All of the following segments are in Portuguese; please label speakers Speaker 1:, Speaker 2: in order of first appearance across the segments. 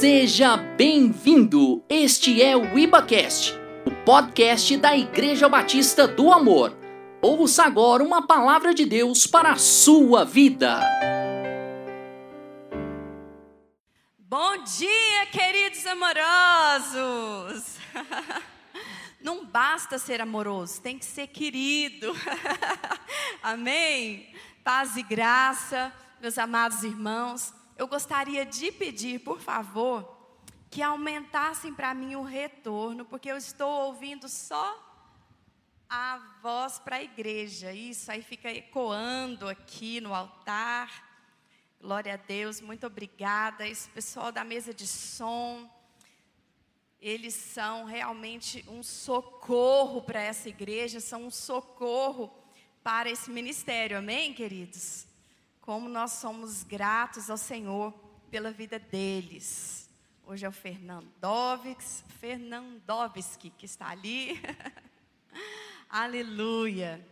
Speaker 1: Seja bem-vindo! Este é o IbaCast, o podcast da Igreja Batista do Amor. Ouça agora uma palavra de Deus para a sua vida.
Speaker 2: Bom dia, queridos amorosos! Não basta ser amoroso, tem que ser querido. Amém? Paz e graça, meus amados irmãos. Eu gostaria de pedir, por favor, que aumentassem para mim o retorno, porque eu estou ouvindo só a voz para a igreja. Isso aí fica ecoando aqui no altar. Glória a Deus, muito obrigada. Esse pessoal da mesa de som, eles são realmente um socorro para essa igreja, são um socorro para esse ministério, amém, queridos? Como nós somos gratos ao Senhor pela vida deles. Hoje é o Fernandovix, Fernandovski que está ali. Aleluia.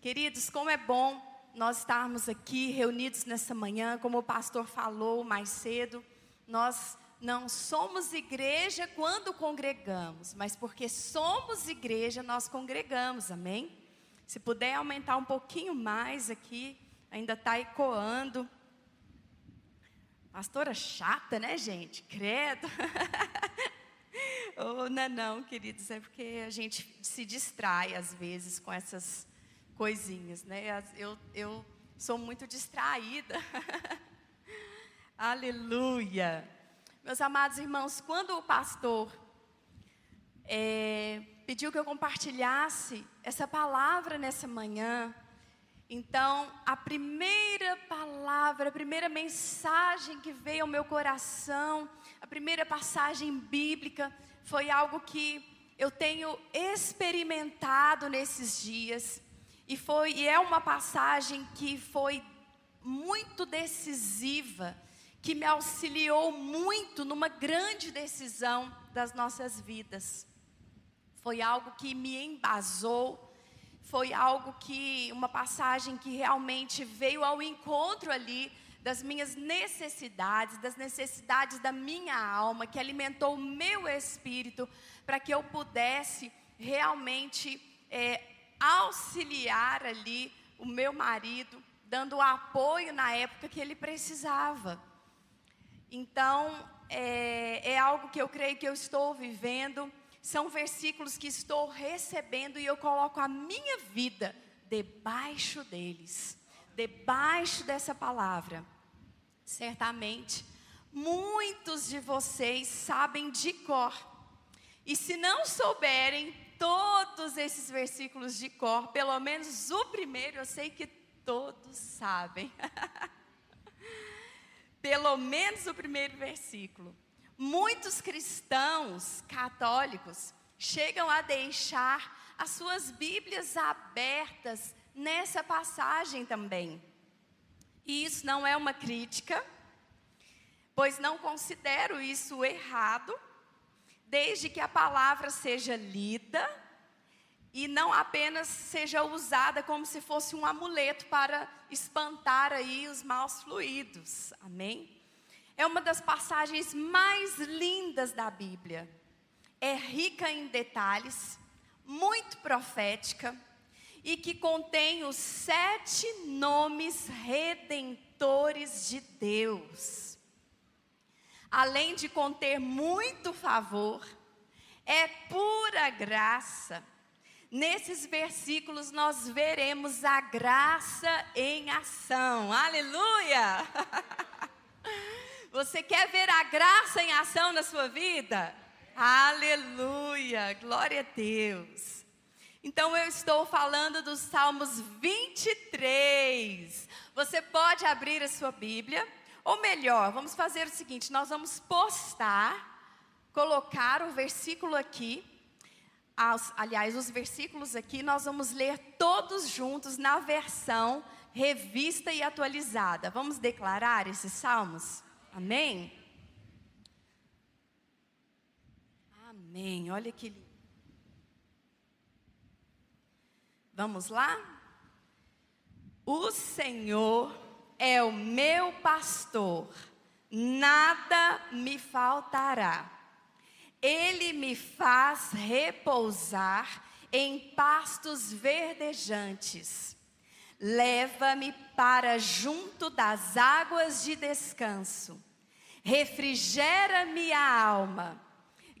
Speaker 2: Queridos, como é bom nós estarmos aqui reunidos nessa manhã, como o pastor falou mais cedo, nós não somos igreja quando congregamos, mas porque somos igreja, nós congregamos, amém? Se puder aumentar um pouquinho mais aqui, ainda está ecoando. Pastora chata, né, gente? Credo. oh, não, não, queridos, é porque a gente se distrai às vezes com essas coisinhas, né? Eu, eu sou muito distraída. Aleluia. Meus amados irmãos, quando o pastor é, pediu que eu compartilhasse essa palavra nessa manhã, então a primeira palavra, a primeira mensagem que veio ao meu coração, a primeira passagem bíblica, foi algo que eu tenho experimentado nesses dias e foi e é uma passagem que foi muito decisiva que me auxiliou muito numa grande decisão das nossas vidas. Foi algo que me embasou, foi algo que, uma passagem que realmente veio ao encontro ali das minhas necessidades, das necessidades da minha alma, que alimentou o meu espírito, para que eu pudesse realmente é, auxiliar ali o meu marido, dando o apoio na época que ele precisava. Então, é, é algo que eu creio que eu estou vivendo, são versículos que estou recebendo e eu coloco a minha vida debaixo deles, debaixo dessa palavra. Certamente, muitos de vocês sabem de cor, e se não souberem todos esses versículos de cor, pelo menos o primeiro eu sei que todos sabem. pelo menos o primeiro versículo. Muitos cristãos católicos chegam a deixar as suas Bíblias abertas nessa passagem também. E isso não é uma crítica, pois não considero isso errado, desde que a palavra seja lida e não apenas seja usada como se fosse um amuleto para espantar aí os maus fluidos. Amém? É uma das passagens mais lindas da Bíblia. É rica em detalhes, muito profética e que contém os sete nomes redentores de Deus. Além de conter muito favor, é pura graça Nesses versículos nós veremos a graça em ação. Aleluia! Você quer ver a graça em ação na sua vida? Aleluia! Glória a Deus. Então eu estou falando dos Salmos 23. Você pode abrir a sua Bíblia, ou melhor, vamos fazer o seguinte: nós vamos postar, colocar o versículo aqui aliás, os versículos aqui nós vamos ler todos juntos na versão revista e atualizada. Vamos declarar esses salmos? Amém? Amém. Olha que lindo. Vamos lá? O Senhor é o meu pastor, nada me faltará. Ele me faz repousar em pastos verdejantes. Leva-me para junto das águas de descanso. Refrigera-me a alma.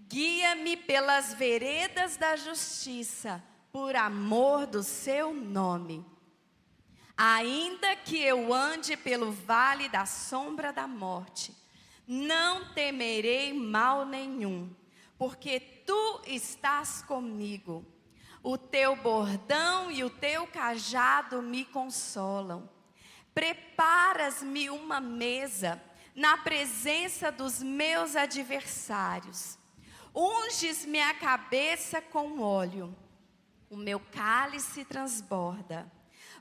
Speaker 2: Guia-me pelas veredas da justiça, por amor do seu nome. Ainda que eu ande pelo vale da sombra da morte, não temerei mal nenhum, porque tu estás comigo. O teu bordão e o teu cajado me consolam. Preparas-me uma mesa na presença dos meus adversários. Unges-me a cabeça com óleo. O meu cálice transborda.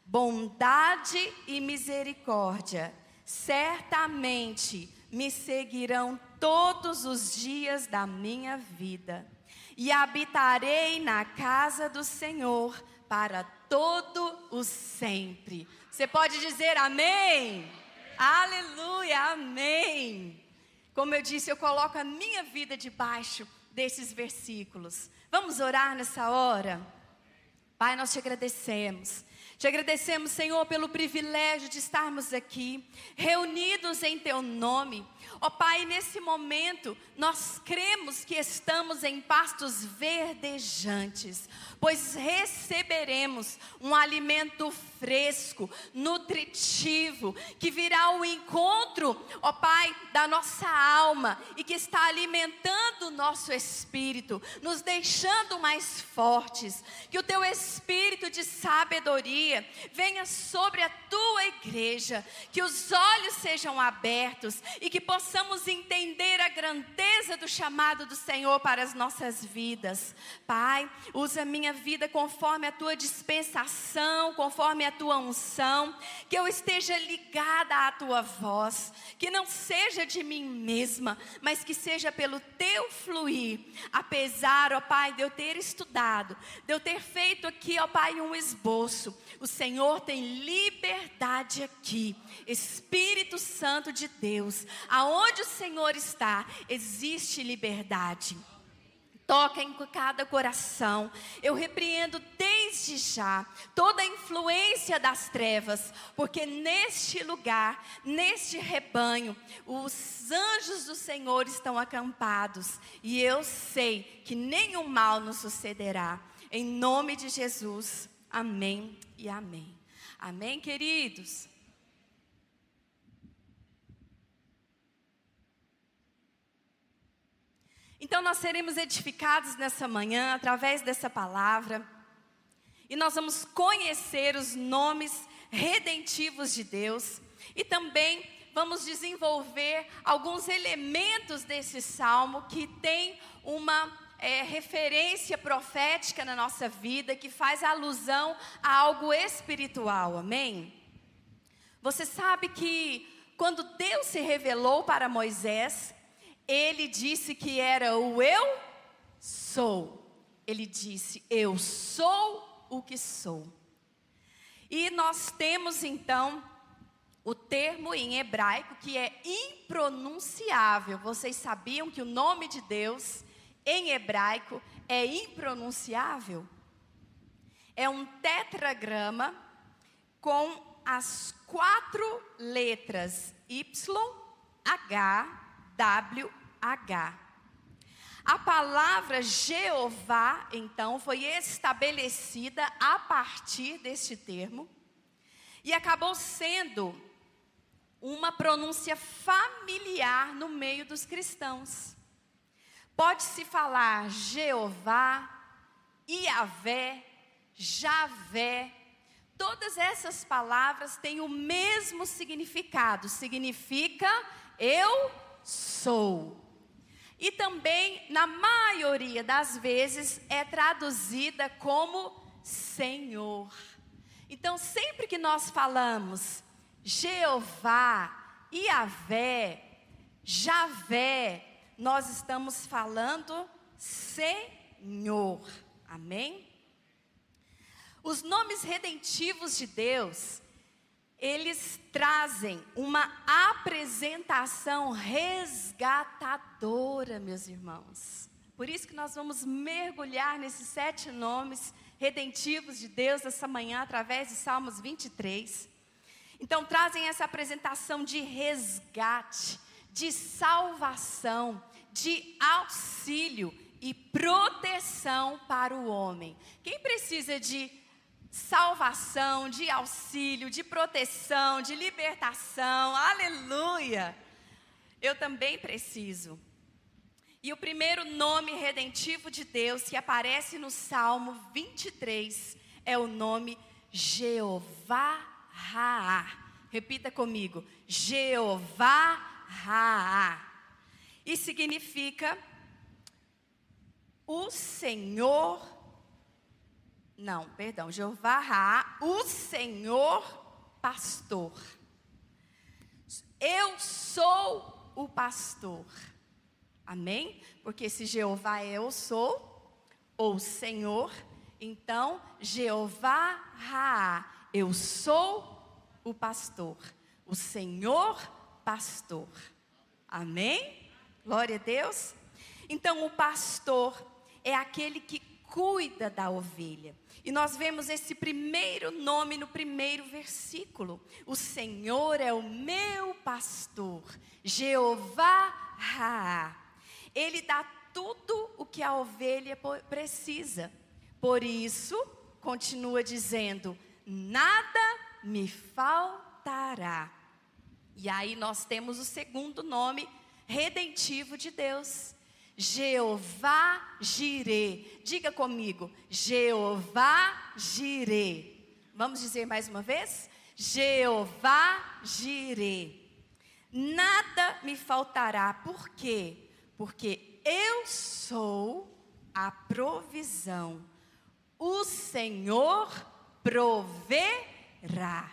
Speaker 2: Bondade e misericórdia certamente me seguirão todos os dias da minha vida e habitarei na casa do Senhor para todo o sempre. Você pode dizer amém? Aleluia, amém. Como eu disse, eu coloco a minha vida debaixo desses versículos. Vamos orar nessa hora? Pai, nós te agradecemos. Te agradecemos, Senhor, pelo privilégio de estarmos aqui, reunidos em Teu nome. Ó Pai, nesse momento, nós cremos que estamos em pastos verdejantes, pois receberemos um alimento fresco, nutritivo, que virá ao encontro, ó Pai, da nossa alma e que está alimentando o nosso espírito, nos deixando mais fortes. Que o Teu espírito de sabedoria, venha sobre a tua igreja, que os olhos sejam abertos e que possamos entender a grandeza do chamado do Senhor para as nossas vidas. Pai, usa minha vida conforme a tua dispensação, conforme a tua unção, que eu esteja ligada à tua voz, que não seja de mim mesma, mas que seja pelo teu fluir. Apesar, ó Pai, de eu ter estudado, de eu ter feito aqui, ó Pai, um esboço, o Senhor tem liberdade aqui. Espírito Santo de Deus, aonde o Senhor está, existe liberdade. Toca em cada coração. Eu repreendo desde já toda a influência das trevas, porque neste lugar, neste rebanho, os anjos do Senhor estão acampados, e eu sei que nenhum mal nos sucederá. Em nome de Jesus. Amém e amém. Amém, queridos? Então, nós seremos edificados nessa manhã através dessa palavra, e nós vamos conhecer os nomes redentivos de Deus, e também vamos desenvolver alguns elementos desse salmo que tem uma é, referência profética na nossa vida que faz alusão a algo espiritual, amém? Você sabe que quando Deus se revelou para Moisés, ele disse que era o eu sou. Ele disse: Eu sou o que sou. E nós temos então o termo em hebraico que é impronunciável. Vocês sabiam que o nome de Deus em hebraico é impronunciável. É um tetragrama com as quatro letras Y, H, W, H. A palavra Jeová, então, foi estabelecida a partir deste termo e acabou sendo uma pronúncia familiar no meio dos cristãos. Pode-se falar Jeová, Iavé, Javé. Todas essas palavras têm o mesmo significado. Significa eu sou. E também, na maioria das vezes, é traduzida como Senhor. Então, sempre que nós falamos Jeová, Iavé, Javé, nós estamos falando Senhor. Amém? Os nomes redentivos de Deus, eles trazem uma apresentação resgatadora, meus irmãos. Por isso que nós vamos mergulhar nesses sete nomes redentivos de Deus essa manhã, através de Salmos 23. Então, trazem essa apresentação de resgate, de salvação, de auxílio e proteção para o homem. Quem precisa de salvação, de auxílio, de proteção, de libertação, aleluia! Eu também preciso. E o primeiro nome redentivo de Deus que aparece no Salmo 23 é o nome Jeová Raá. Repita comigo: Jeová Raá. E significa o Senhor. Não, perdão, Jeová Raá, o Senhor pastor. Eu sou o pastor. Amém? Porque se Jeová é eu sou, ou Senhor, então Jeová Raá, eu sou o pastor, o Senhor pastor. Amém? Glória a Deus. Então o pastor é aquele que cuida da ovelha. E nós vemos esse primeiro nome no primeiro versículo. O Senhor é o meu pastor, Jeová Raá. Ele dá tudo o que a ovelha precisa. Por isso, continua dizendo: nada me faltará. E aí nós temos o segundo nome redentivo de Deus. Jeová Jirê. Diga comigo, Jeová Jirê. Vamos dizer mais uma vez? Jeová Jirê. Nada me faltará. Por quê? porque eu sou a provisão. O Senhor proverá.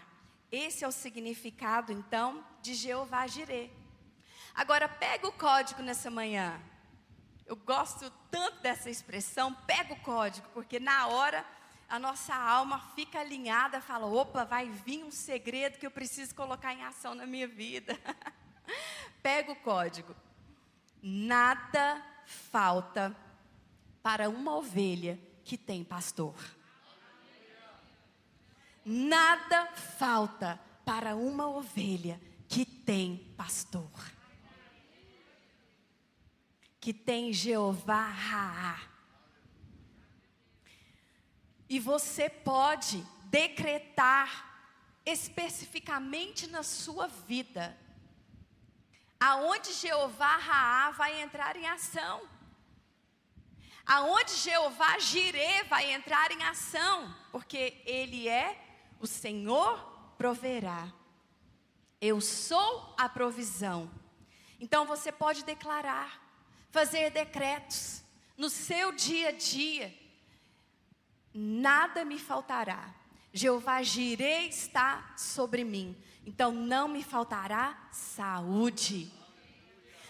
Speaker 2: Esse é o significado, então, de Jeová Jirê. Agora, pega o código nessa manhã. Eu gosto tanto dessa expressão, pega o código, porque na hora a nossa alma fica alinhada, fala: opa, vai vir um segredo que eu preciso colocar em ação na minha vida. pega o código. Nada falta para uma ovelha que tem pastor. Nada falta para uma ovelha que tem pastor. Que tem Jeová Raá. E você pode decretar especificamente na sua vida aonde Jeová Raá vai entrar em ação. Aonde Jeová Jirê vai entrar em ação, porque ele é o Senhor proverá. Eu sou a provisão. Então você pode declarar, fazer decretos no seu dia a dia. Nada me faltará. Jeová Jireh está sobre mim. Então não me faltará saúde.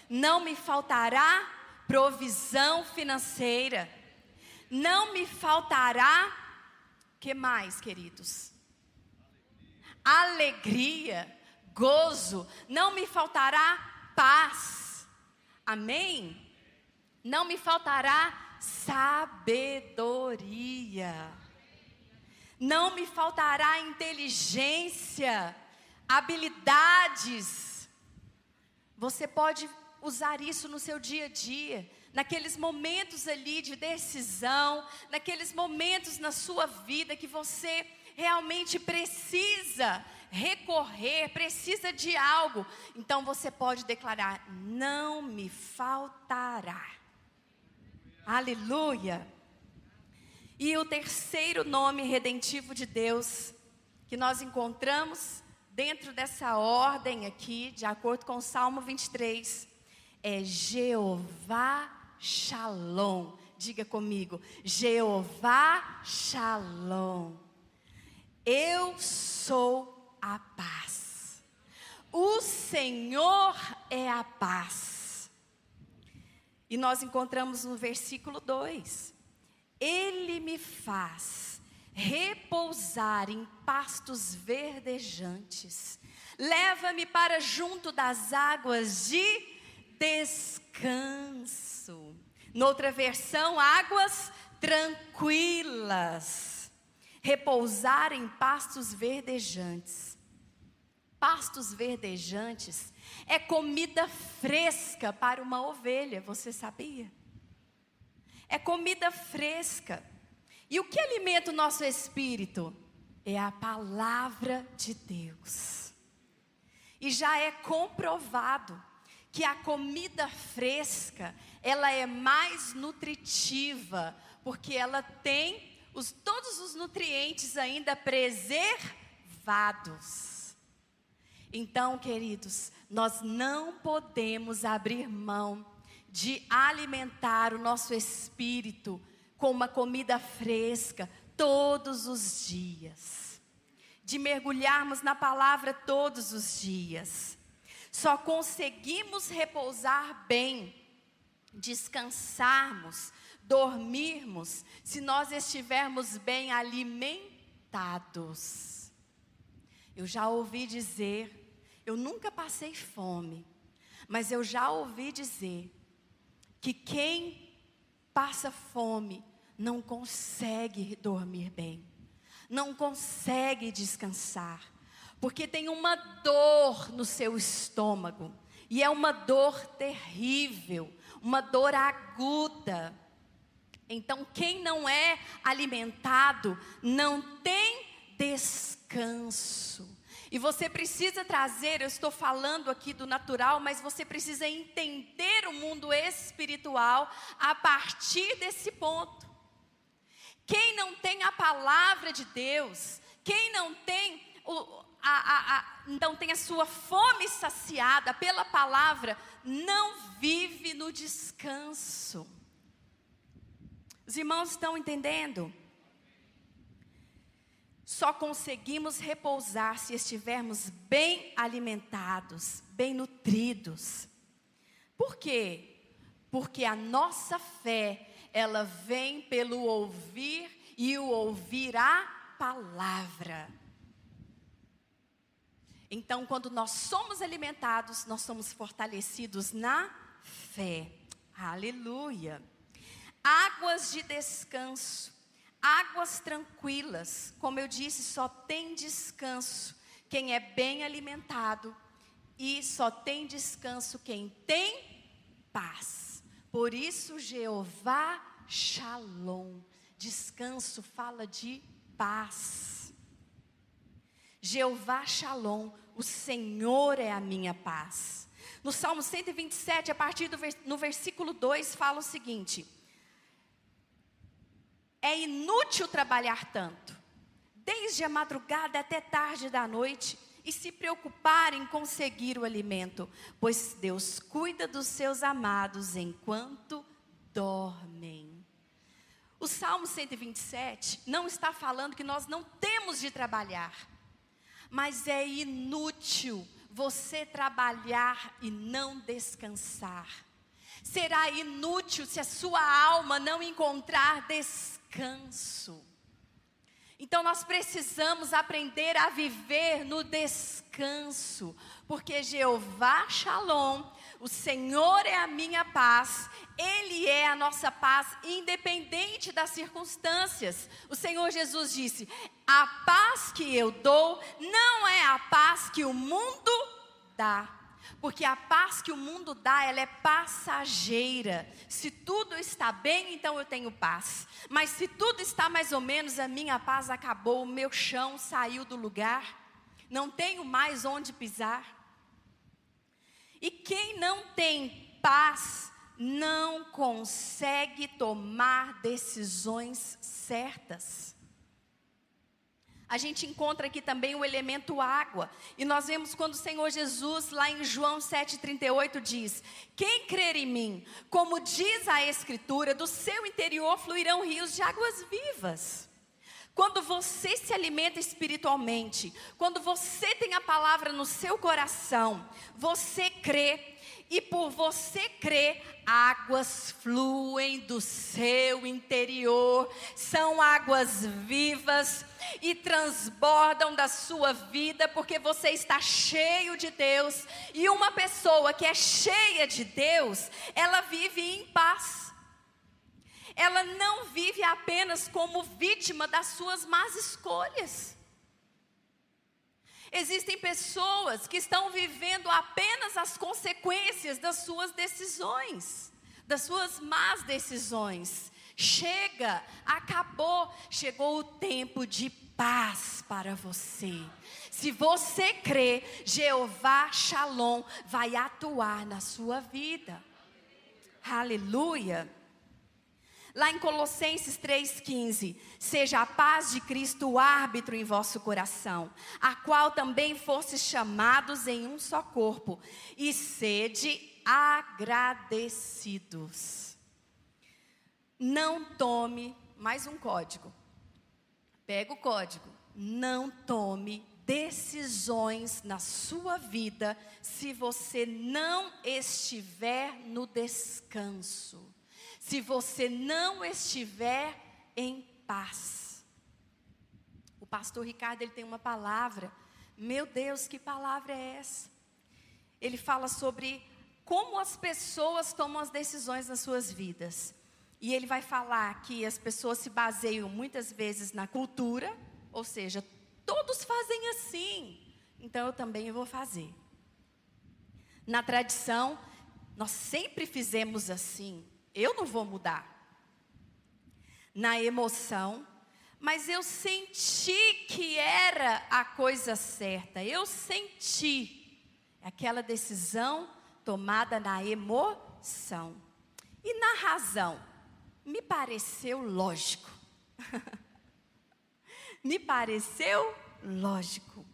Speaker 2: Não me faltará provisão financeira. Não me faltará que mais, queridos? Alegria, gozo, não me faltará paz. Amém? Não me faltará sabedoria não me faltará inteligência, habilidades. Você pode usar isso no seu dia a dia, naqueles momentos ali de decisão, naqueles momentos na sua vida que você realmente precisa recorrer, precisa de algo. Então você pode declarar: não me faltará. Aleluia. E o terceiro nome redentivo de Deus que nós encontramos dentro dessa ordem aqui, de acordo com o Salmo 23, é Jeová Shalom. Diga comigo, Jeová Shalom. Eu sou a paz. O Senhor é a paz. E nós encontramos no versículo 2 ele me faz repousar em pastos verdejantes. Leva-me para junto das águas de descanso. Noutra versão, águas tranquilas. Repousar em pastos verdejantes. Pastos verdejantes é comida fresca para uma ovelha, você sabia? É comida fresca. E o que alimenta o nosso espírito? É a palavra de Deus. E já é comprovado que a comida fresca, ela é mais nutritiva, porque ela tem os, todos os nutrientes ainda preservados. Então, queridos, nós não podemos abrir mão de alimentar o nosso espírito com uma comida fresca todos os dias, de mergulharmos na palavra todos os dias. Só conseguimos repousar bem, descansarmos, dormirmos, se nós estivermos bem alimentados. Eu já ouvi dizer, eu nunca passei fome, mas eu já ouvi dizer que quem passa fome não consegue dormir bem, não consegue descansar, porque tem uma dor no seu estômago, e é uma dor terrível, uma dor aguda. Então, quem não é alimentado não tem descanso. E você precisa trazer, eu estou falando aqui do natural, mas você precisa entender o mundo espiritual a partir desse ponto. Quem não tem a palavra de Deus, quem não tem o, a, a, a, tem a sua fome saciada pela palavra, não vive no descanso. Os irmãos estão entendendo? Só conseguimos repousar se estivermos bem alimentados, bem nutridos. Por quê? Porque a nossa fé ela vem pelo ouvir e o ouvir a palavra. Então, quando nós somos alimentados, nós somos fortalecidos na fé. Aleluia. Águas de descanso, águas tranquilas. Como eu disse, só tem descanso quem é bem alimentado e só tem descanso quem tem paz. Por isso, Jeová Shalom, descanso fala de paz. Jeová Shalom, o Senhor é a minha paz. No Salmo 127, a partir do no versículo 2, fala o seguinte: É inútil trabalhar tanto, desde a madrugada até tarde da noite e se preocupar em conseguir o alimento, pois Deus cuida dos seus amados enquanto dormem. O Salmo 127 não está falando que nós não temos de trabalhar, mas é inútil você trabalhar e não descansar. Será inútil se a sua alma não encontrar descanso. Então nós precisamos aprender a viver no descanso, porque Jeová Shalom, o Senhor é a minha paz, Ele é a nossa paz, independente das circunstâncias. O Senhor Jesus disse: A paz que eu dou não é a paz que o mundo dá. Porque a paz que o mundo dá, ela é passageira. Se tudo está bem, então eu tenho paz. Mas se tudo está mais ou menos, a minha paz acabou, o meu chão saiu do lugar. Não tenho mais onde pisar. E quem não tem paz, não consegue tomar decisões certas a gente encontra aqui também o elemento água. E nós vemos quando o Senhor Jesus, lá em João 7,38, diz: Quem crer em mim, como diz a Escritura, do seu interior fluirão rios de águas vivas. Quando você se alimenta espiritualmente, quando você tem a palavra no seu coração, você crê e por você crer, águas fluem do seu interior, são águas vivas e transbordam da sua vida, porque você está cheio de Deus. E uma pessoa que é cheia de Deus, ela vive em paz. Ela não vive apenas como vítima das suas más escolhas. Existem pessoas que estão vivendo apenas as consequências das suas decisões, das suas más decisões. Chega, acabou, chegou o tempo de paz para você. Se você crê, Jeová Shalom vai atuar na sua vida. Aleluia. Lá em Colossenses 3,15: Seja a paz de Cristo o árbitro em vosso coração, a qual também fostes chamados em um só corpo, e sede agradecidos. Não tome, mais um código. Pega o código. Não tome decisões na sua vida se você não estiver no descanso se você não estiver em paz. O pastor Ricardo ele tem uma palavra. Meu Deus, que palavra é essa? Ele fala sobre como as pessoas tomam as decisões nas suas vidas. E ele vai falar que as pessoas se baseiam muitas vezes na cultura, ou seja, todos fazem assim, então eu também vou fazer. Na tradição, nós sempre fizemos assim. Eu não vou mudar. Na emoção, mas eu senti que era a coisa certa. Eu senti aquela decisão tomada na emoção. E na razão, me pareceu lógico. me pareceu lógico.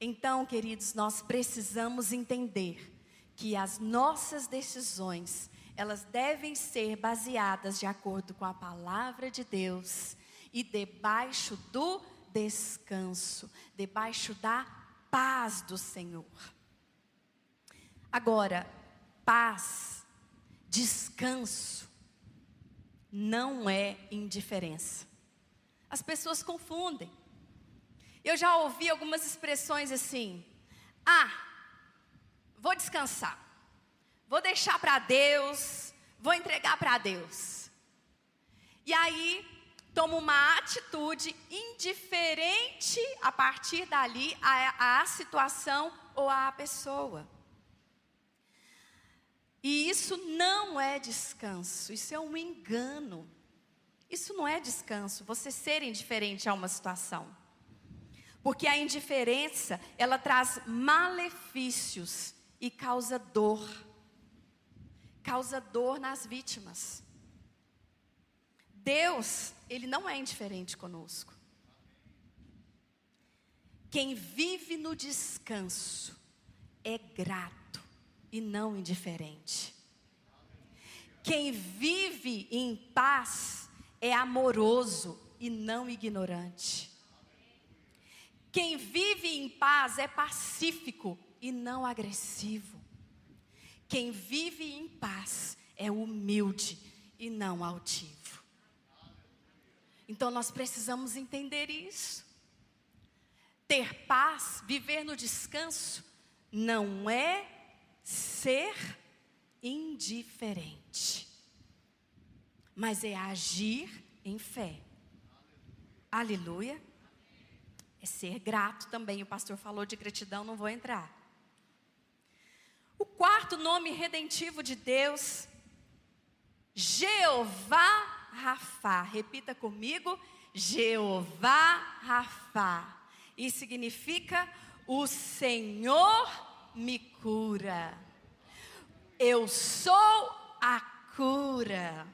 Speaker 2: Então, queridos, nós precisamos entender que as nossas decisões, elas devem ser baseadas de acordo com a palavra de Deus e debaixo do descanso, debaixo da paz do Senhor. Agora, paz, descanso, não é indiferença. As pessoas confundem. Eu já ouvi algumas expressões assim: ah, vou descansar, vou deixar para Deus, vou entregar para Deus. E aí, tomo uma atitude indiferente a partir dali à, à situação ou à pessoa. E isso não é descanso, isso é um engano. Isso não é descanso, você ser indiferente a uma situação. Porque a indiferença, ela traz malefícios e causa dor. Causa dor nas vítimas. Deus, Ele não é indiferente conosco. Quem vive no descanso é grato e não indiferente. Quem vive em paz é amoroso e não ignorante. Quem vive em paz é pacífico e não agressivo. Quem vive em paz é humilde e não altivo. Então nós precisamos entender isso. Ter paz, viver no descanso, não é ser indiferente, mas é agir em fé. Aleluia. É ser grato também. O pastor falou de gratidão, não vou entrar. O quarto nome redentivo de Deus, Jeová Rafá. Repita comigo, Jeová Rafá. E significa o Senhor me cura. Eu sou a cura.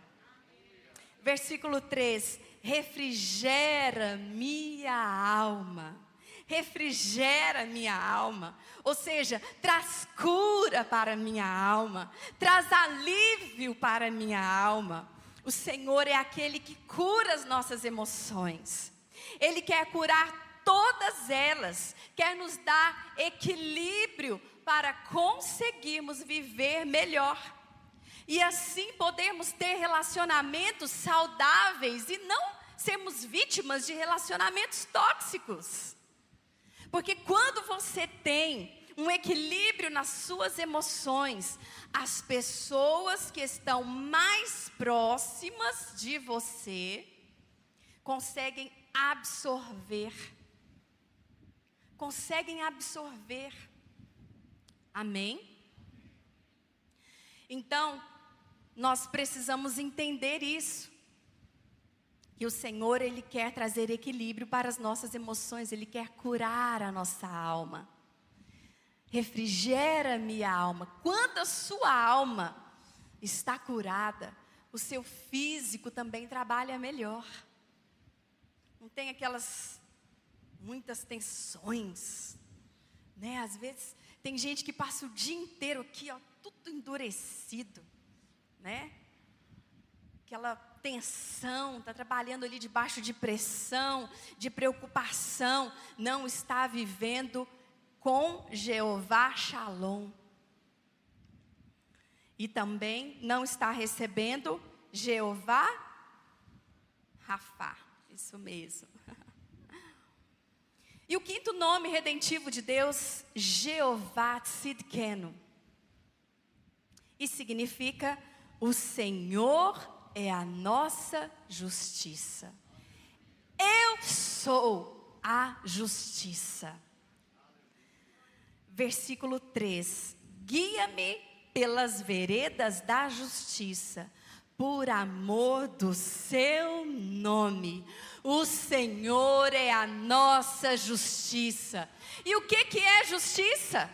Speaker 2: Versículo 3: refrigera minha alma refrigera minha alma, ou seja, traz cura para minha alma, traz alívio para minha alma. O Senhor é aquele que cura as nossas emoções, Ele quer curar todas elas, quer nos dar equilíbrio para conseguirmos viver melhor. E assim podermos ter relacionamentos saudáveis e não sermos vítimas de relacionamentos tóxicos. Porque quando você tem um equilíbrio nas suas emoções, as pessoas que estão mais próximas de você conseguem absorver. Conseguem absorver. Amém? Então, nós precisamos entender isso. Que o Senhor, Ele quer trazer equilíbrio para as nossas emoções, Ele quer curar a nossa alma. Refrigera minha alma. Quando a sua alma está curada, o seu físico também trabalha melhor. Não tem aquelas muitas tensões, né? Às vezes tem gente que passa o dia inteiro aqui, ó, tudo endurecido, né? Aquela tensão, está trabalhando ali debaixo de pressão, de preocupação, não está vivendo com Jeová Shalom. E também não está recebendo Jeová Rafá. Isso mesmo. E o quinto nome redentivo de Deus, Jeová Tzidkenu. E significa o Senhor é a nossa justiça. Eu sou a justiça. Versículo 3: Guia-me pelas veredas da justiça, por amor do seu nome. O Senhor é a nossa justiça. E o que, que é justiça?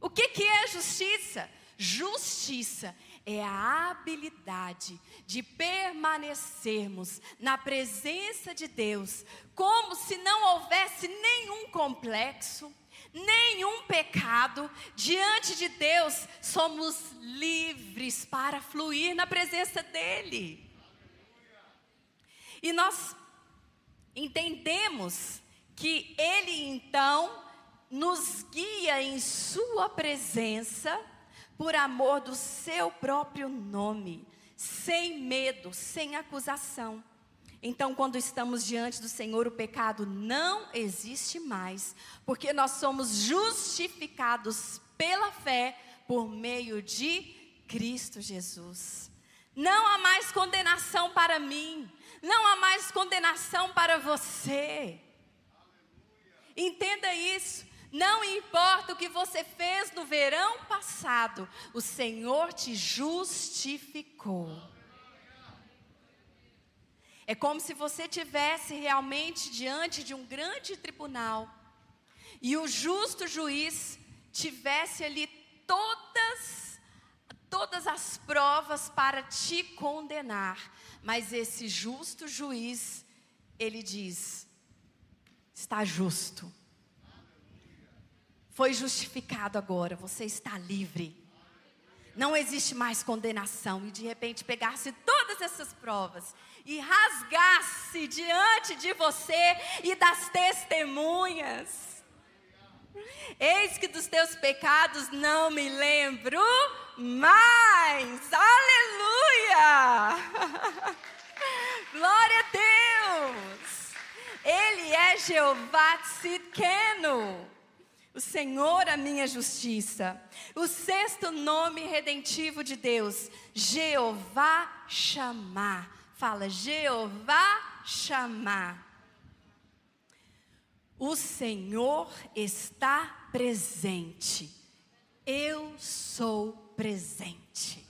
Speaker 2: O que, que é justiça? Justiça é a habilidade de permanecermos na presença de Deus, como se não houvesse nenhum complexo, nenhum pecado, diante de Deus, somos livres para fluir na presença dEle. E nós entendemos que Ele então nos guia em Sua presença por amor do seu próprio nome, sem medo, sem acusação. Então, quando estamos diante do Senhor, o pecado não existe mais, porque nós somos justificados pela fé por meio de Cristo Jesus. Não há mais condenação para mim, não há mais condenação para você. Entenda isso. Não importa o que você fez no verão passado, o Senhor te justificou. É como se você tivesse realmente diante de um grande tribunal e o justo juiz tivesse ali todas todas as provas para te condenar, mas esse justo juiz ele diz: está justo foi justificado agora, você está livre. Não existe mais condenação. E de repente pegasse todas essas provas e rasgasse diante de você e das testemunhas. Eis que dos teus pecados não me lembro mais. Aleluia! Glória a Deus! Ele é Jeová Tzidkenu. O Senhor a minha justiça. O sexto nome redentivo de Deus, Jeová chamar. Fala, Jeová chamar. O Senhor está presente. Eu sou presente.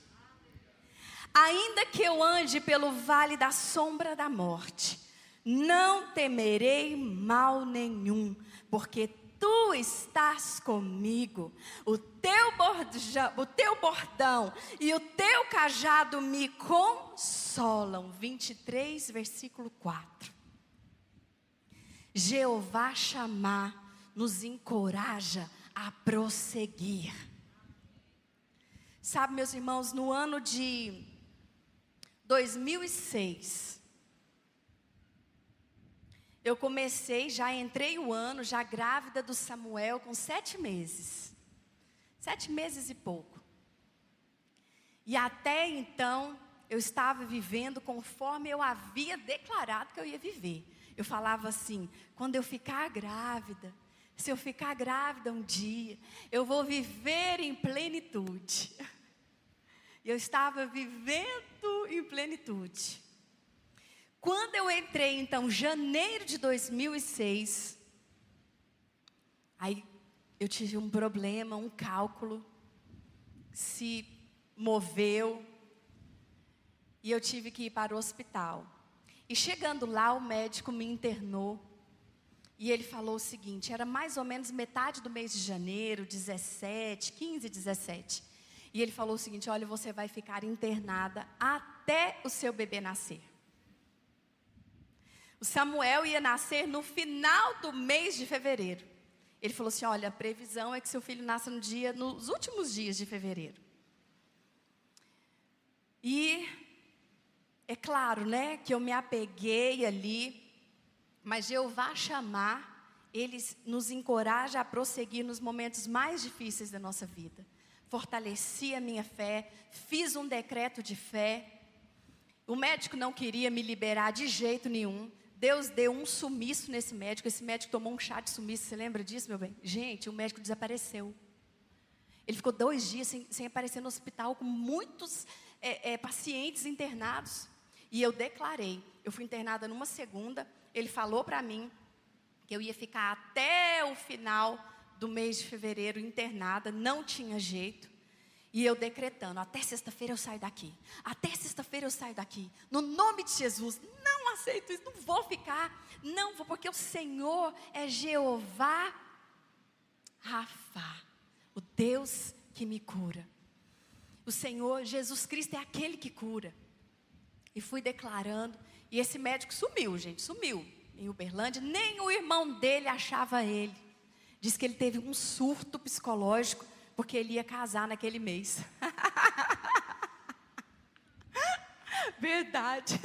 Speaker 2: Ainda que eu ande pelo vale da sombra da morte, não temerei mal nenhum, porque tu estás comigo, o teu, bordão, o teu bordão e o teu cajado me consolam. 23, versículo 4. Jeová chamar nos encoraja a prosseguir. Sabe, meus irmãos, no ano de 2006, eu comecei, já entrei o ano, já grávida do Samuel, com sete meses. Sete meses e pouco. E até então, eu estava vivendo conforme eu havia declarado que eu ia viver. Eu falava assim: quando eu ficar grávida, se eu ficar grávida um dia, eu vou viver em plenitude. E eu estava vivendo em plenitude. Quando eu entrei, então, janeiro de 2006, aí eu tive um problema, um cálculo, se moveu, e eu tive que ir para o hospital. E chegando lá, o médico me internou. E ele falou o seguinte: era mais ou menos metade do mês de janeiro, 17, 15, 17. E ele falou o seguinte: olha, você vai ficar internada até o seu bebê nascer. Samuel ia nascer no final do mês de fevereiro. Ele falou assim: olha, a previsão é que seu filho nasça no dia, nos últimos dias de fevereiro. E é claro, né, que eu me apeguei ali, mas Jeová chamar, ele nos encoraja a prosseguir nos momentos mais difíceis da nossa vida. Fortaleci a minha fé, fiz um decreto de fé. O médico não queria me liberar de jeito nenhum. Deus deu um sumiço nesse médico. Esse médico tomou um chá de sumiço. Você lembra disso, meu bem? Gente, o médico desapareceu. Ele ficou dois dias sem, sem aparecer no hospital com muitos é, é, pacientes internados. E eu declarei, eu fui internada numa segunda, ele falou para mim que eu ia ficar até o final do mês de fevereiro internada, não tinha jeito. E eu decretando, até sexta-feira eu saio daqui. Até sexta-feira eu saio daqui. No nome de Jesus, não aceito isso, não vou ficar. Não vou, porque o Senhor é Jeová Rafa, o Deus que me cura. O Senhor, Jesus Cristo, é aquele que cura. E fui declarando. E esse médico sumiu, gente, sumiu em Uberlândia. Nem o irmão dele achava ele. Diz que ele teve um surto psicológico porque ele ia casar naquele mês. Verdade.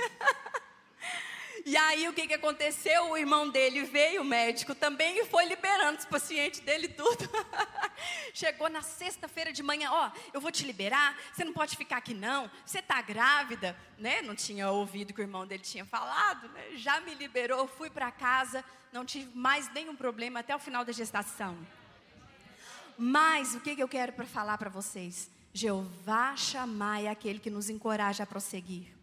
Speaker 2: E aí o que, que aconteceu? O irmão dele veio, o médico também, e foi liberando os pacientes dele tudo. Chegou na sexta-feira de manhã, ó, oh, eu vou te liberar, você não pode ficar aqui não, você está grávida, né? Não tinha ouvido que o irmão dele tinha falado, né? Já me liberou, fui para casa, não tive mais nenhum problema até o final da gestação. Mas o que, que eu quero para falar para vocês? Jeová chamai é aquele que nos encoraja a prosseguir.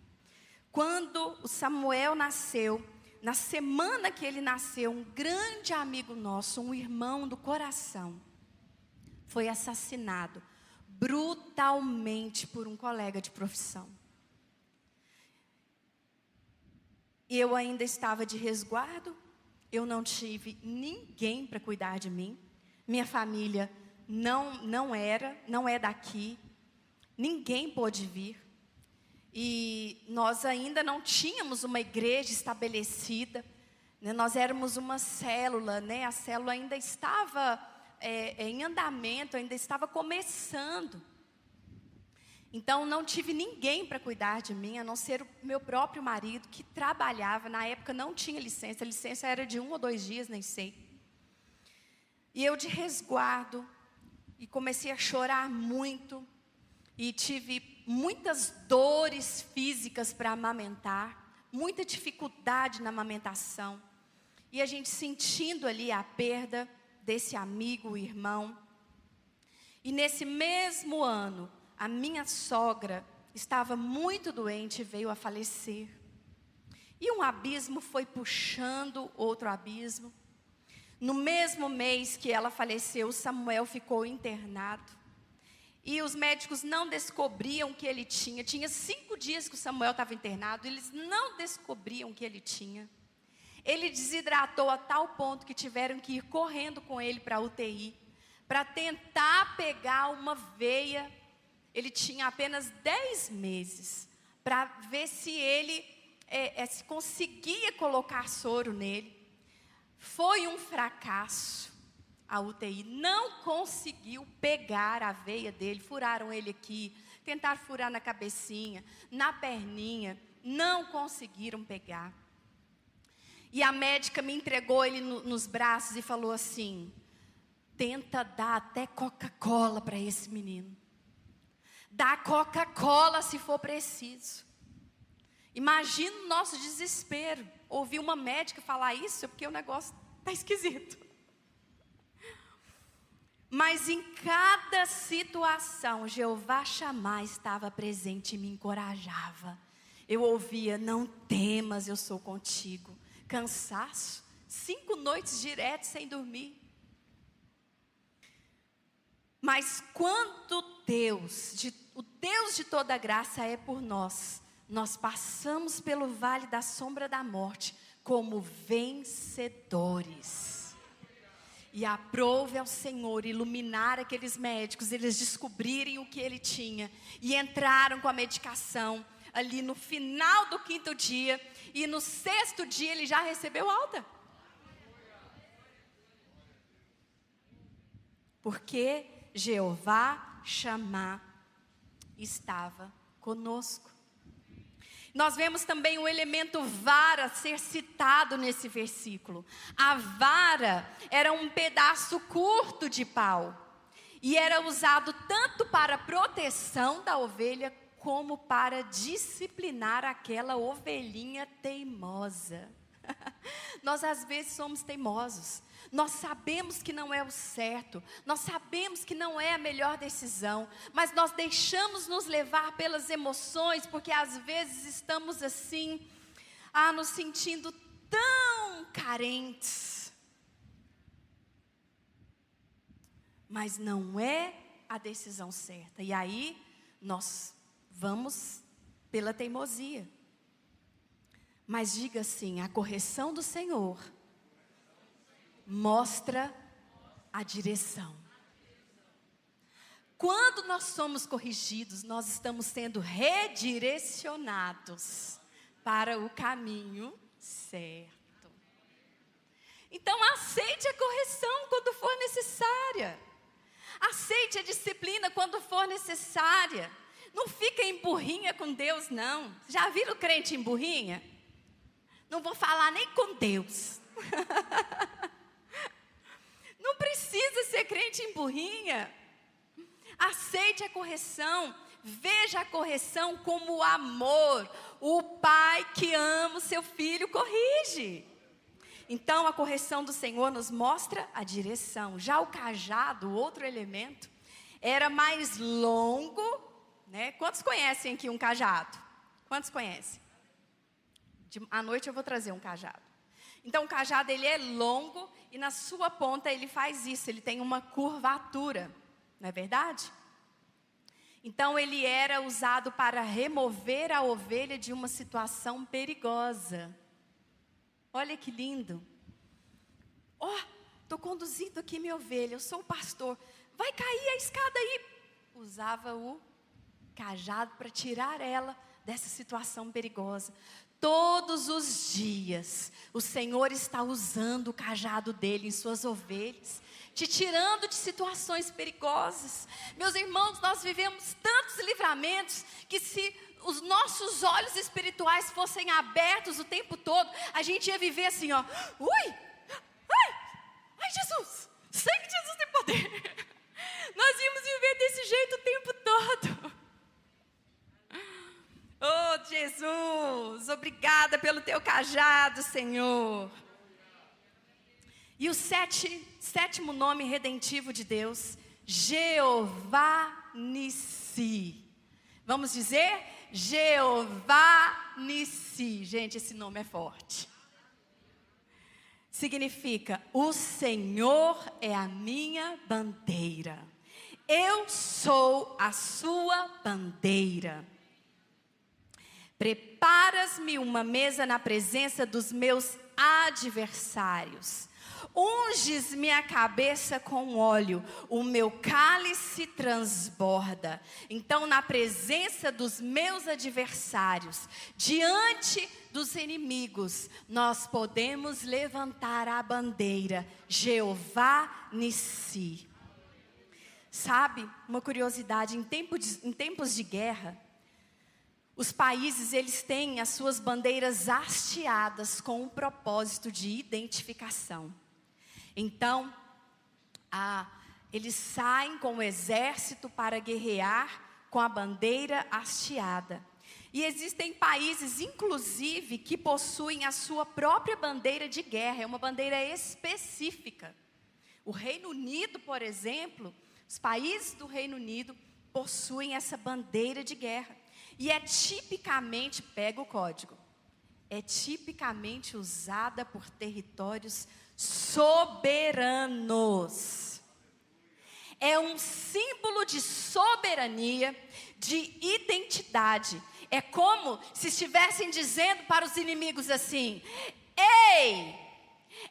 Speaker 2: Quando o Samuel nasceu, na semana que ele nasceu, um grande amigo nosso, um irmão do coração, foi assassinado brutalmente por um colega de profissão. Eu ainda estava de resguardo, eu não tive ninguém para cuidar de mim. Minha família não não era, não é daqui. Ninguém pôde vir. E nós ainda não tínhamos uma igreja estabelecida. Né? Nós éramos uma célula, né? A célula ainda estava é, é, em andamento, ainda estava começando. Então não tive ninguém para cuidar de mim, a não ser o meu próprio marido, que trabalhava, na época não tinha licença, a licença era de um ou dois dias, nem sei. E eu de resguardo, e comecei a chorar muito, e tive muitas dores físicas para amamentar, muita dificuldade na amamentação. E a gente sentindo ali a perda desse amigo, irmão. E nesse mesmo ano, a minha sogra estava muito doente e veio a falecer. E um abismo foi puxando outro abismo. No mesmo mês que ela faleceu, Samuel ficou internado. E os médicos não descobriam que ele tinha. Tinha cinco dias que o Samuel estava internado, eles não descobriam que ele tinha. Ele desidratou a tal ponto que tiveram que ir correndo com ele para a UTI, para tentar pegar uma veia. Ele tinha apenas 10 meses, para ver se ele é, é, se conseguia colocar soro nele. Foi um fracasso a UTI, não conseguiu pegar a veia dele, furaram ele aqui, tentaram furar na cabecinha, na perninha, não conseguiram pegar. E a médica me entregou ele no, nos braços e falou assim: tenta dar até Coca-Cola para esse menino. Dá Coca-Cola se for preciso. Imagina o nosso desespero. Ouvir uma médica falar isso é porque o negócio está esquisito. Mas em cada situação, Jeová Chamar estava presente e me encorajava. Eu ouvia: Não temas, eu sou contigo. Cansaço, cinco noites direto sem dormir. Mas quando Deus, de, o Deus de toda graça é por nós, nós passamos pelo vale da sombra da morte como vencedores. E aprove ao Senhor iluminar aqueles médicos, eles descobrirem o que ele tinha e entraram com a medicação ali no final do quinto dia e no sexto dia ele já recebeu alta. Porque Jeová chamar estava conosco. Nós vemos também o elemento vara ser citado nesse versículo. A vara era um pedaço curto de pau e era usado tanto para proteção da ovelha como para disciplinar aquela ovelhinha teimosa. Nós às vezes somos teimosos. Nós sabemos que não é o certo, nós sabemos que não é a melhor decisão, mas nós deixamos nos levar pelas emoções, porque às vezes estamos assim, ah, nos sentindo tão carentes. Mas não é a decisão certa. E aí nós vamos pela teimosia. Mas diga assim: a correção do Senhor mostra a direção. Quando nós somos corrigidos, nós estamos sendo redirecionados para o caminho certo. Então, aceite a correção quando for necessária. Aceite a disciplina quando for necessária. Não fica em burrinha com Deus, não. Já viram crente em burrinha? Não vou falar nem com Deus. Não precisa ser crente em burrinha. Aceite a correção. Veja a correção como amor. O pai que ama o seu filho corrige. Então a correção do Senhor nos mostra a direção. Já o cajado, outro elemento, era mais longo, né? Quantos conhecem aqui um cajado? Quantos conhecem? De, à noite eu vou trazer um cajado. Então o cajado ele é longo e na sua ponta ele faz isso, ele tem uma curvatura, não é verdade? Então ele era usado para remover a ovelha de uma situação perigosa. Olha que lindo. Ó, oh, estou conduzindo aqui minha ovelha, eu sou o pastor. Vai cair a escada aí. Usava o cajado para tirar ela dessa situação perigosa. Todos os dias, o Senhor está usando o cajado dele em suas ovelhas, te tirando de situações perigosas. Meus irmãos, nós vivemos tantos livramentos que se os nossos olhos espirituais fossem abertos o tempo todo, a gente ia viver assim, ó. Ui! Ai Jesus! Sei que Jesus tem poder. Nós íamos viver desse jeito o tempo todo. Oh, Jesus, obrigada pelo teu cajado, Senhor. E o sete, sétimo nome redentivo de Deus, Jeová Nissi. Vamos dizer? Jeová Nissi. Gente, esse nome é forte. Significa: O Senhor é a minha bandeira. Eu sou a sua bandeira. Preparas-me uma mesa na presença dos meus adversários. Unges minha cabeça com óleo, o meu cálice transborda. Então, na presença dos meus adversários, diante dos inimigos, nós podemos levantar a bandeira Jeová Nissi. Sabe, uma curiosidade: em, tempo de, em tempos de guerra, os países eles têm as suas bandeiras hasteadas com o propósito de identificação. Então, a, eles saem com o exército para guerrear com a bandeira hasteada. E existem países, inclusive, que possuem a sua própria bandeira de guerra, é uma bandeira específica. O Reino Unido, por exemplo, os países do Reino Unido possuem essa bandeira de guerra. E é tipicamente, pega o código, é tipicamente usada por territórios soberanos. É um símbolo de soberania, de identidade. É como se estivessem dizendo para os inimigos assim: Ei,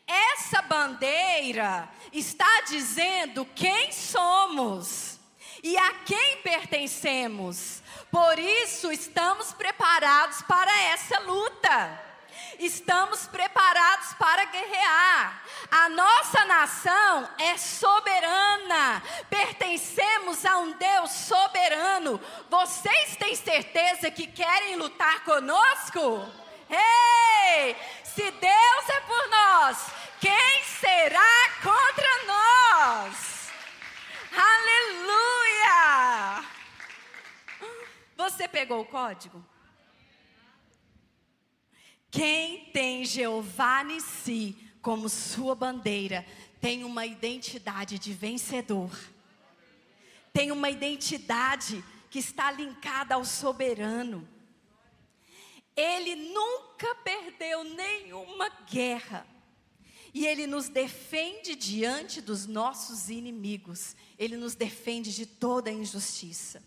Speaker 2: essa bandeira está dizendo quem somos e a quem pertencemos. Por isso, estamos preparados para essa luta. Estamos preparados para guerrear. A nossa nação é soberana. Pertencemos a um Deus soberano. Vocês têm certeza que querem lutar conosco? Ei! Se Deus é por nós, quem será contra nós? Aleluia! Você pegou o código? Quem tem Jeová em si como sua bandeira, tem uma identidade de vencedor. Tem uma identidade que está linkada ao soberano. Ele nunca perdeu nenhuma guerra. E Ele nos defende diante dos nossos inimigos. Ele nos defende de toda injustiça.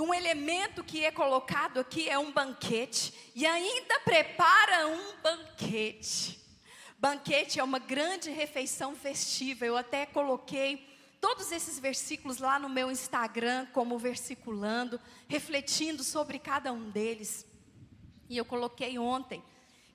Speaker 2: Um elemento que é colocado aqui é um banquete. E ainda prepara um banquete. Banquete é uma grande refeição festiva. Eu até coloquei todos esses versículos lá no meu Instagram, como versiculando, refletindo sobre cada um deles. E eu coloquei ontem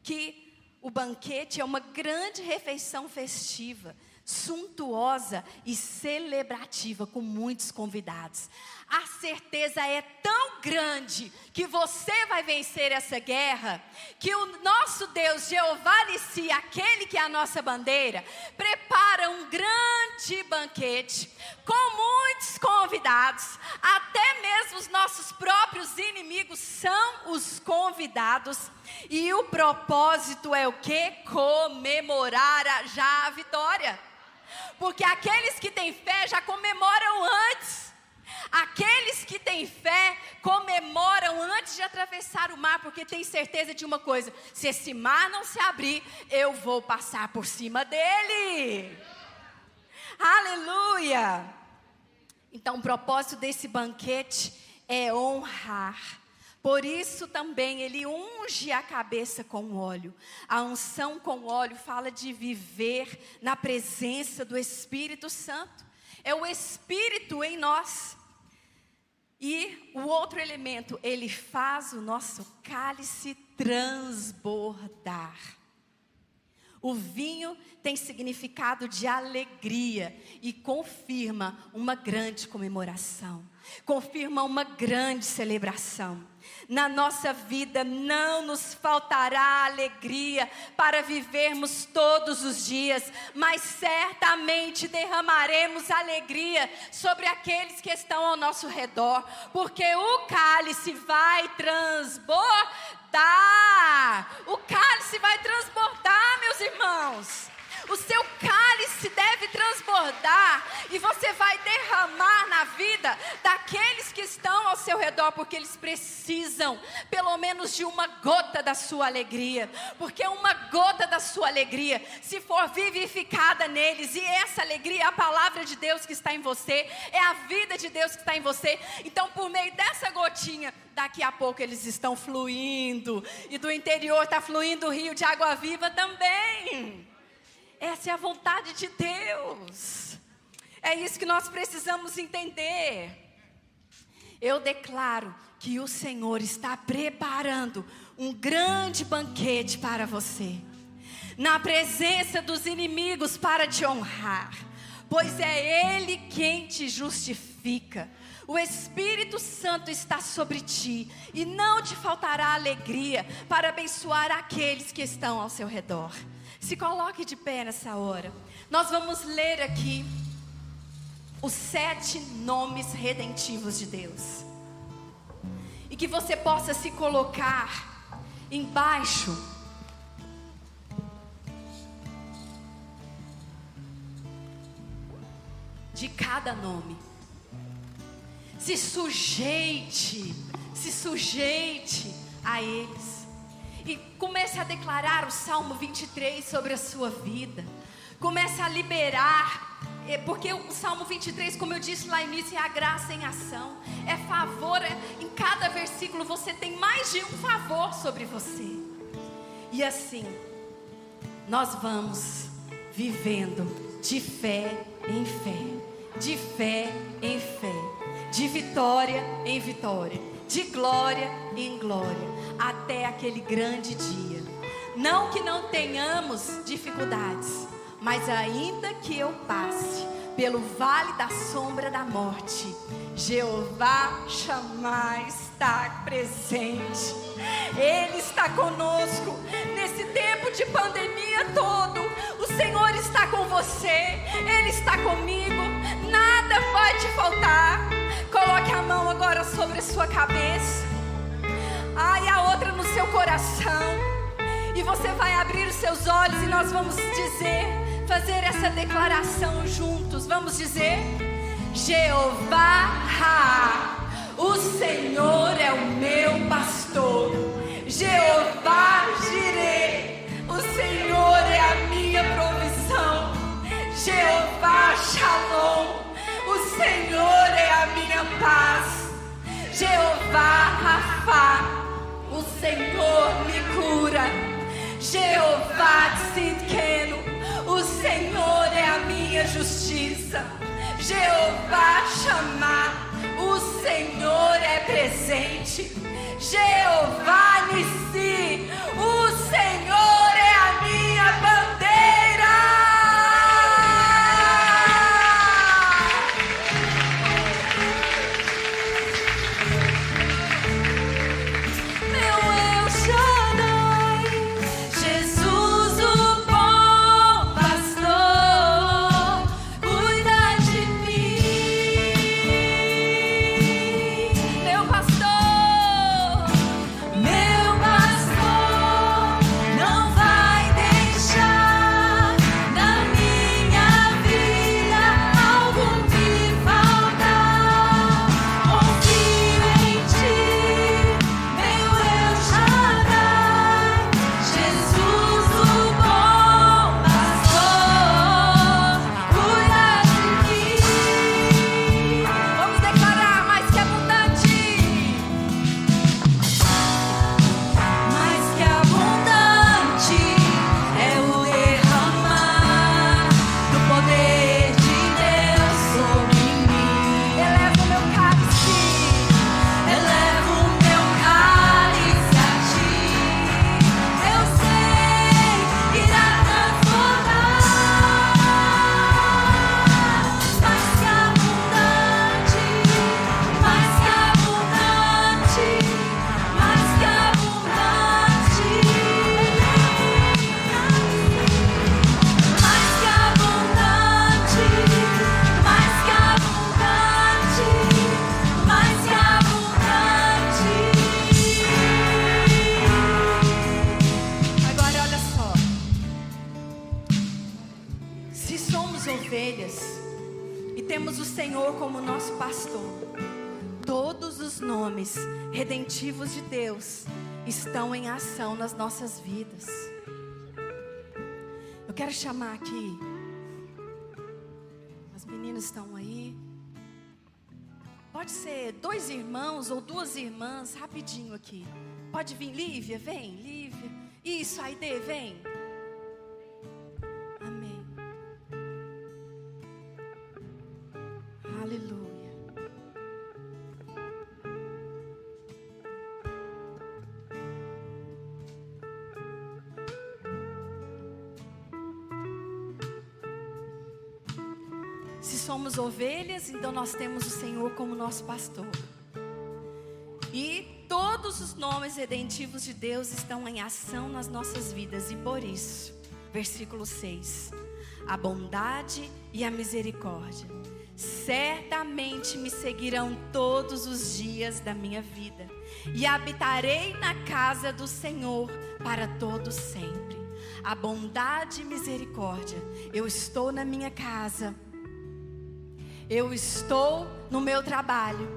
Speaker 2: que o banquete é uma grande refeição festiva suntuosa e celebrativa com muitos convidados. A certeza é tão grande que você vai vencer essa guerra, que o nosso Deus Jeová Nissi, aquele que é a nossa bandeira, prepara um grande banquete com muitos convidados, até mesmo os nossos próprios inimigos são os convidados, e o propósito é o que? Comemorar já a vitória. Porque aqueles que têm fé já comemoram antes. Aqueles que têm fé comemoram antes de atravessar o mar, porque tem certeza de uma coisa: se esse mar não se abrir, eu vou passar por cima dele. Aleluia! Então, o propósito desse banquete é honrar por isso também ele unge a cabeça com óleo. A unção com óleo fala de viver na presença do Espírito Santo. É o Espírito em nós. E o outro elemento, ele faz o nosso cálice transbordar. O vinho tem significado de alegria e confirma uma grande comemoração, confirma uma grande celebração. Na nossa vida não nos faltará alegria para vivermos todos os dias, mas certamente derramaremos alegria sobre aqueles que estão ao nosso redor, porque o cálice vai transbordar. O cálice vai transbordar, meus irmãos o seu cálice transbordar e você vai derramar na vida daqueles que estão ao seu redor, porque eles precisam, pelo menos, de uma gota da sua alegria, porque uma gota da sua alegria, se for vivificada neles, e essa alegria é a palavra de Deus que está em você, é a vida de Deus que está em você, então, por meio dessa gotinha, daqui a pouco eles estão fluindo, e do interior está fluindo o rio de água viva também. Essa é a vontade de Deus. É isso que nós precisamos entender. Eu declaro que o Senhor está preparando um grande banquete para você, na presença dos inimigos para te honrar, pois é Ele quem te justifica. O Espírito Santo está sobre ti e não te faltará alegria para abençoar aqueles que estão ao seu redor. Se coloque de pé nessa hora. Nós vamos ler aqui os sete nomes redentivos de Deus. E que você possa se colocar embaixo de cada nome. Se sujeite, se sujeite a eles. E comece a declarar o Salmo 23 sobre a sua vida. Comece a liberar, é, porque o Salmo 23, como eu disse lá no início, é a graça em ação, é favor. É, em cada versículo você tem mais de um favor sobre você. E assim, nós vamos vivendo de fé em fé de fé em fé, de vitória em vitória, de glória em glória, até aquele grande dia. Não que não tenhamos dificuldades, mas ainda que eu passe pelo vale da sombra da morte, Jeová jamais está presente. Ele está conosco nesse tempo de pandemia todo. O Senhor está com você, Ele está comigo. Nada vai te faltar. Coloque a mão agora sobre a sua cabeça. Ah, e a outra no seu coração. E você vai abrir os seus olhos e nós vamos dizer, fazer essa declaração juntos. Vamos dizer: Jeová, o Senhor é o meu pastor. Jeová Jireh, o Senhor é a minha provisão. Jeová Shalom, o Senhor é a minha paz. Jeová Rafa, o Senhor me cura. Jeová Tzidkenu, o Senhor é a minha justiça. Jeová Chamar, o Senhor é presente. Jeová Nissi, o Senhor é quero chamar aqui. As meninas estão aí. Pode ser dois irmãos ou duas irmãs, rapidinho aqui. Pode vir, Lívia, vem, Lívia. Isso, Aide, vem. Ovelhas, então nós temos o Senhor como nosso pastor. E todos os nomes redentivos de Deus estão em ação nas nossas vidas, e por isso, versículo 6: a bondade e a misericórdia certamente me seguirão todos os dias da minha vida, e habitarei na casa do Senhor para todo sempre. A bondade e misericórdia, eu estou na minha casa, eu estou no meu trabalho,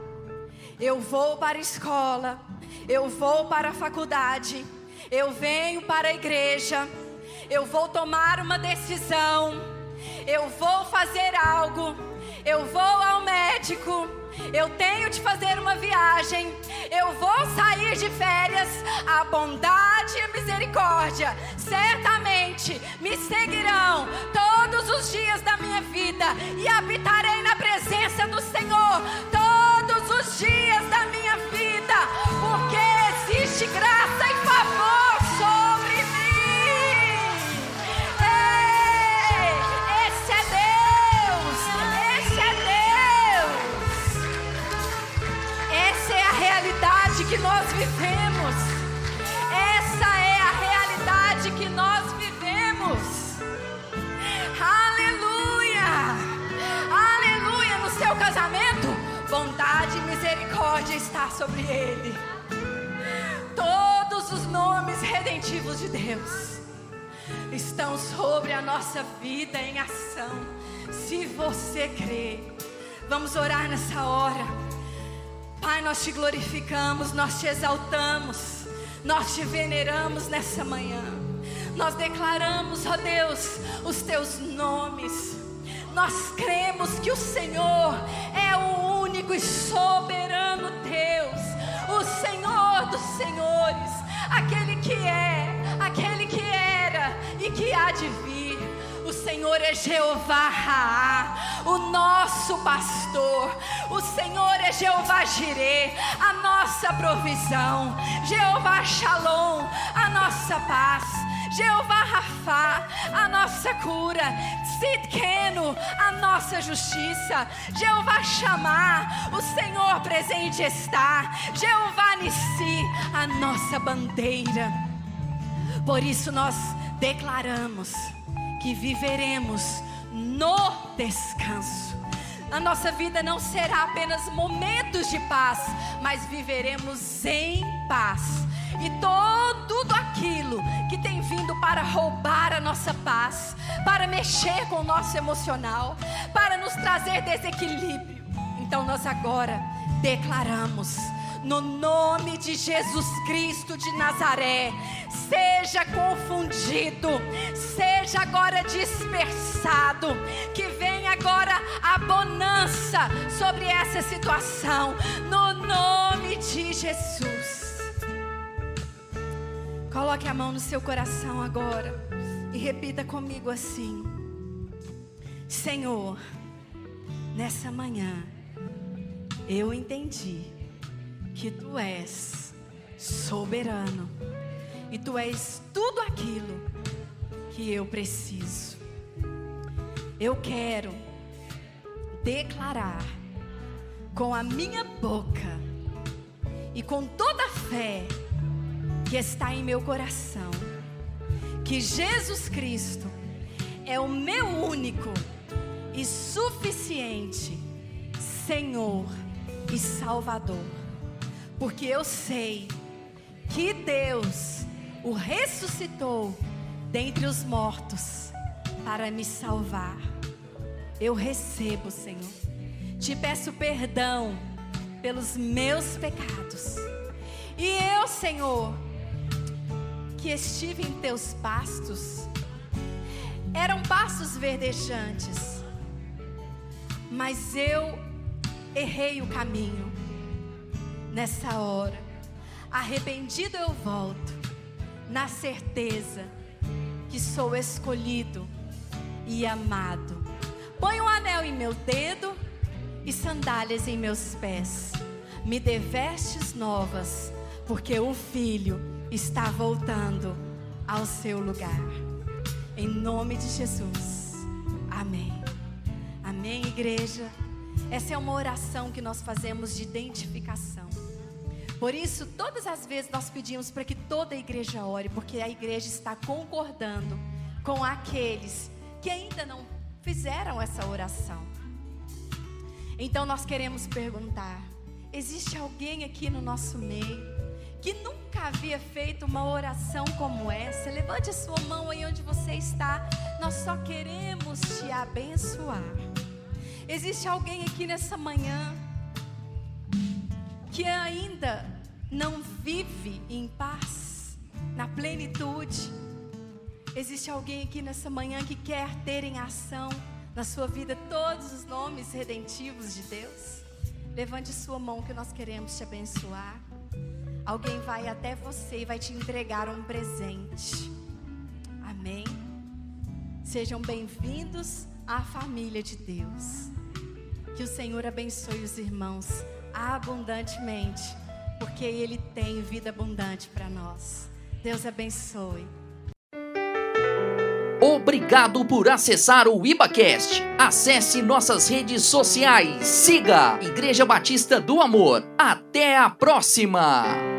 Speaker 2: eu vou para a escola, eu vou para a faculdade, eu venho para a igreja, eu vou tomar uma decisão, eu vou fazer algo, eu vou ao médico, eu tenho de fazer uma viagem, eu vou sair de férias, a bondade e a misericórdia certamente me seguirão todos os dias da minha vida e habitarei na presença do Senhor todos os dias da minha vida, porque existe graça e favor nossa vida em ação. Se você crê, vamos orar nessa hora. Pai, nós te glorificamos, nós te exaltamos, nós te veneramos nessa manhã. Nós declaramos, ó Deus, os teus nomes. Nós cremos que o Senhor é o único e soberano Deus, o Senhor dos senhores, aquele que é, aquele que era e que há de vir. O Senhor é Jeová Raá, o nosso pastor. O Senhor é Jeová Jireh, a nossa provisão. Jeová Shalom, a nossa paz. Jeová Rafá, a nossa cura. Sidkeno, a nossa justiça. Jeová Chamar, o Senhor presente está. Jeová Nissi, a nossa bandeira. Por isso nós declaramos que viveremos no descanso. A nossa vida não será apenas momentos de paz, mas viveremos em paz. E todo, tudo aquilo que tem vindo para roubar a nossa paz, para mexer com o nosso emocional, para nos trazer desequilíbrio. Então nós agora declaramos no nome de Jesus Cristo de Nazaré, seja confundido, seja agora dispersado, que venha agora a bonança sobre essa situação, no nome de Jesus. Coloque a mão no seu coração agora e repita comigo assim: Senhor, nessa manhã eu entendi que tu és soberano e tu és tudo aquilo que eu preciso. Eu quero declarar com a minha boca e com toda a fé que está em meu coração que Jesus Cristo é o meu único e suficiente Senhor e Salvador porque eu sei que Deus o ressuscitou dentre os mortos para me salvar. Eu recebo, Senhor. Te peço perdão pelos meus pecados. E eu, Senhor, que estive em teus pastos, eram pastos verdejantes, mas eu errei o caminho nessa hora. Arrependido eu volto, na certeza que sou escolhido e amado. Põe um anel em meu dedo e sandálias em meus pés. Me dê vestes novas, porque o filho está voltando ao seu lugar. Em nome de Jesus. Amém. Amém. igreja. Essa é uma oração que nós fazemos de identificação. Por isso, todas as vezes nós pedimos para que toda a igreja ore, porque a igreja está concordando com aqueles que ainda não fizeram essa oração. Então nós queremos perguntar: existe alguém aqui no nosso meio que nunca havia feito uma oração como essa? Levante a sua mão aí onde você está. Nós só queremos te abençoar. Existe alguém aqui nessa manhã que ainda não vive em paz, na plenitude? Existe alguém aqui nessa manhã que quer ter em ação na sua vida todos os nomes redentivos de Deus? Levante sua mão que nós queremos te abençoar. Alguém vai até você e vai te entregar um presente. Amém. Sejam bem-vindos à família de Deus. Que o Senhor abençoe os irmãos abundantemente, porque Ele tem vida abundante para nós. Deus abençoe.
Speaker 1: Obrigado por acessar o IbaCast. Acesse nossas redes sociais. Siga Igreja Batista do Amor. Até a próxima!